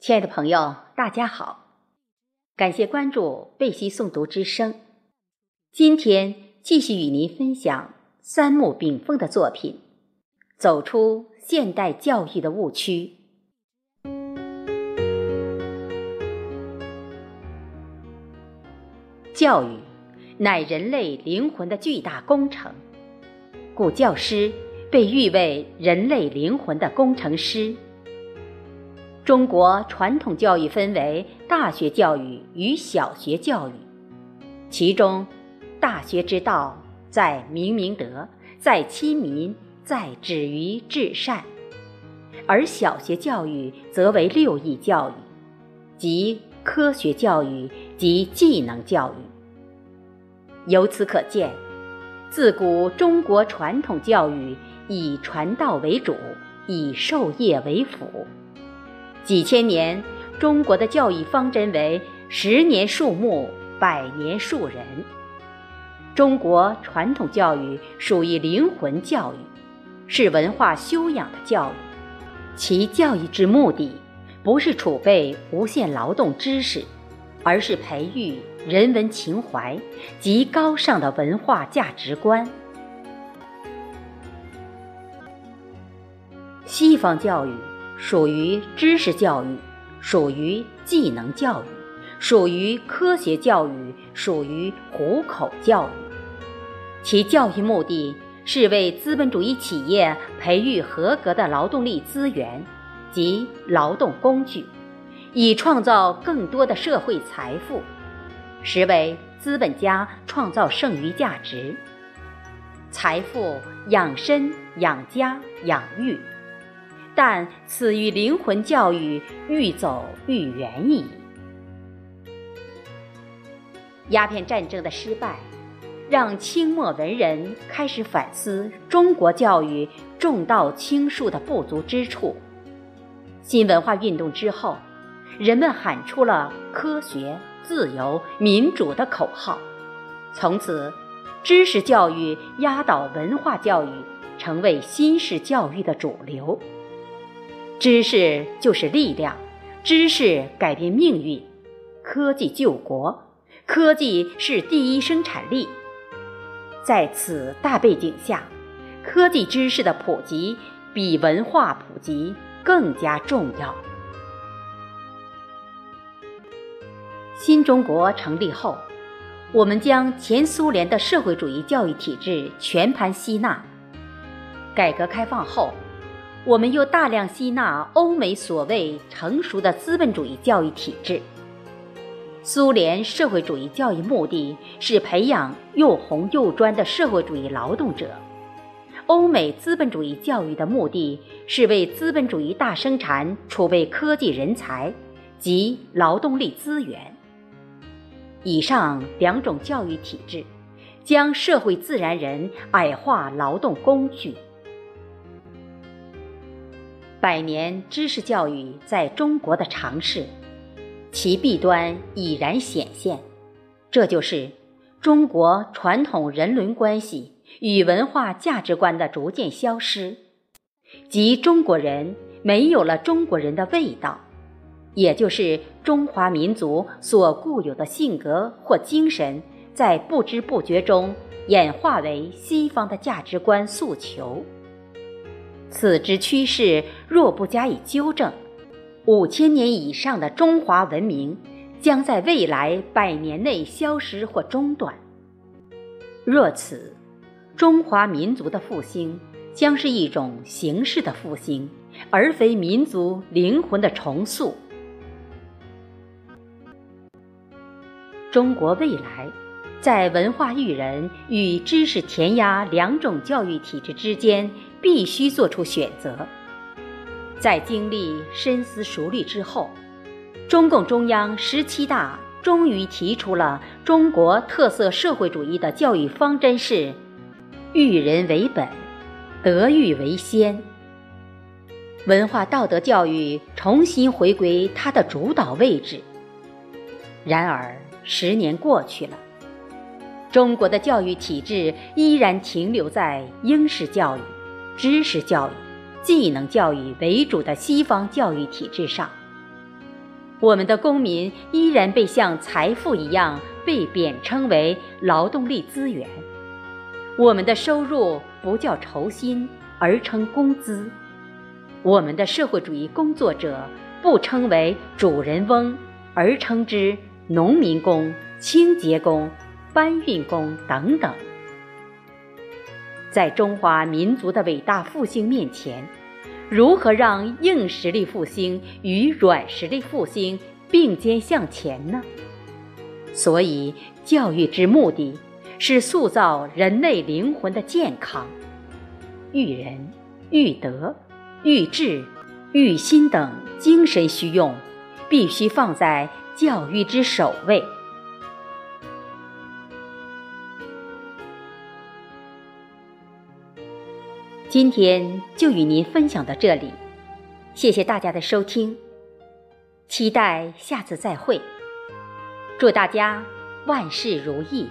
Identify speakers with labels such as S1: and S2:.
S1: 亲爱的朋友，大家好，感谢关注贝西诵读之声。今天继续与您分享三木炳凤的作品《走出现代教育的误区》。教育乃人类灵魂的巨大工程，故教师被誉为人类灵魂的工程师。中国传统教育分为大学教育与小学教育，其中，大学之道在明明德，在亲民，在止于至善；而小学教育则为六艺教育，即科学教育及技能教育。由此可见，自古中国传统教育以传道为主，以授业为辅。几千年，中国的教育方针为“十年树木，百年树人”。中国传统教育属于灵魂教育，是文化修养的教育。其教育之目的，不是储备无限劳动知识，而是培育人文情怀及高尚的文化价值观。西方教育。属于知识教育，属于技能教育，属于科学教育，属于糊口教育。其教育目的是为资本主义企业培育合格的劳动力资源及劳动工具，以创造更多的社会财富，实为资本家创造剩余价值。财富养身、养家、养育。但此与灵魂教育愈走愈远矣。鸦片战争的失败，让清末文人开始反思中国教育重道轻术的不足之处。新文化运动之后，人们喊出了科学、自由、民主的口号，从此，知识教育压倒文化教育，成为新式教育的主流。知识就是力量，知识改变命运，科技救国，科技是第一生产力。在此大背景下，科技知识的普及比文化普及更加重要。新中国成立后，我们将前苏联的社会主义教育体制全盘吸纳。改革开放后。我们又大量吸纳欧美所谓成熟的资本主义教育体制。苏联社会主义教育目的是培养又红又专的社会主义劳动者，欧美资本主义教育的目的是为资本主义大生产储备科技人才及劳动力资源。以上两种教育体制，将社会自然人矮化劳动工具。百年知识教育在中国的尝试，其弊端已然显现，这就是中国传统人伦关系与文化价值观的逐渐消失，即中国人没有了中国人的味道，也就是中华民族所固有的性格或精神，在不知不觉中演化为西方的价值观诉求。此之趋势若不加以纠正，五千年以上的中华文明将在未来百年内消失或中断。若此，中华民族的复兴将是一种形式的复兴，而非民族灵魂的重塑。中国未来，在文化育人与知识填鸭两种教育体制之间。必须做出选择。在经历深思熟虑之后，中共中央十七大终于提出了中国特色社会主义的教育方针是：育人为本，德育为先。文化道德教育重新回归它的主导位置。然而，十年过去了，中国的教育体制依然停留在应试教育。知识教育、技能教育为主的西方教育体制上，我们的公民依然被像财富一样被贬称为劳动力资源。我们的收入不叫酬薪，而称工资。我们的社会主义工作者不称为主人翁，而称之农民工、清洁工、搬运工等等。在中华民族的伟大复兴面前，如何让硬实力复兴与软实力复兴并肩向前呢？所以，教育之目的是塑造人类灵魂的健康，育人、育德、育智、育心等精神需用，必须放在教育之首位。今天就与您分享到这里，谢谢大家的收听，期待下次再会，祝大家万事如意。